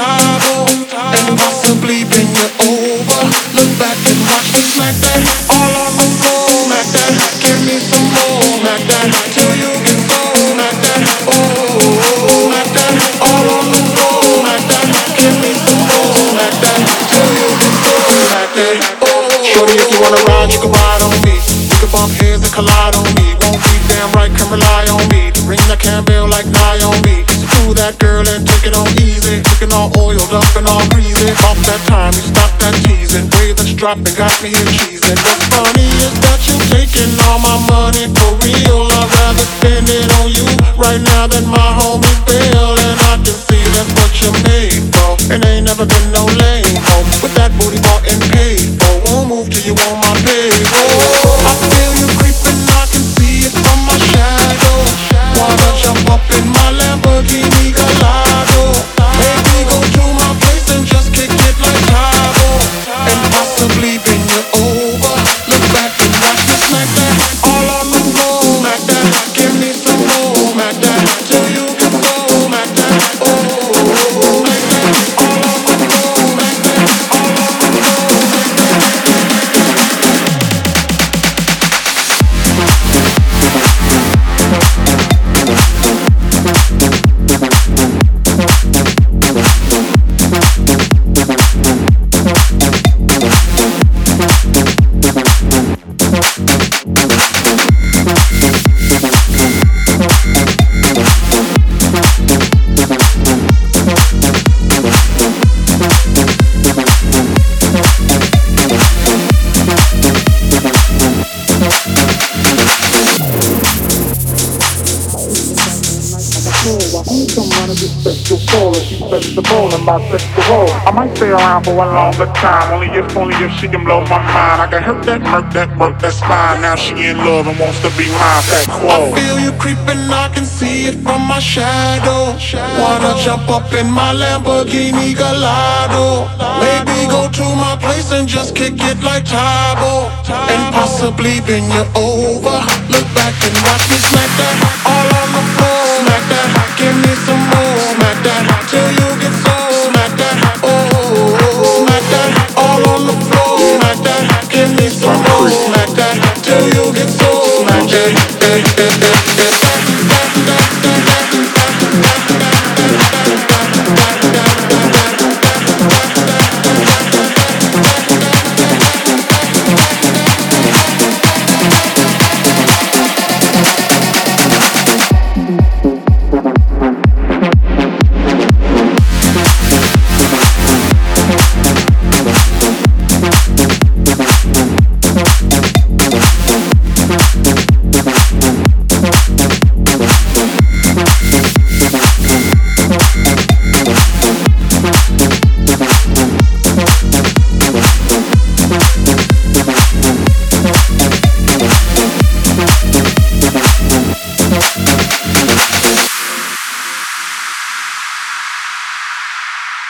smack that And must be being over. Look back and rush like that. All on the floor, smack that. Give me some more, that. Till you Heads and collide on me. Won't be damn right, can rely on me. The ring that can bail like Naomi. Do that girl and take it on easy. Looking all oiled up and all greasy. Off that time, you stop that teasing. Wave that's dropping, got me here cheesing. What's funny is that you taking all my money for real. I'd rather spend it on you right now than my homies bill. And I can see that's what you're made for. And ain't never been no lame hoe. With that booty bought and paid for. Won't move till you on my payroll. I might stay around for a longer time, only if, only if she can blow my mind. I can hurt that, murk that, work that spine. Now she in love and wants to be mine. That I feel you creeping, I can see it from my shadow. Wanna jump up in my Lamborghini Gallardo? Maybe go to my place and just kick it like Tae Bo, and possibly bend you over. Look back and watch me smack that all on the floor. Smack that, give me some more. Smack that till you get so smack that. Oh, smack that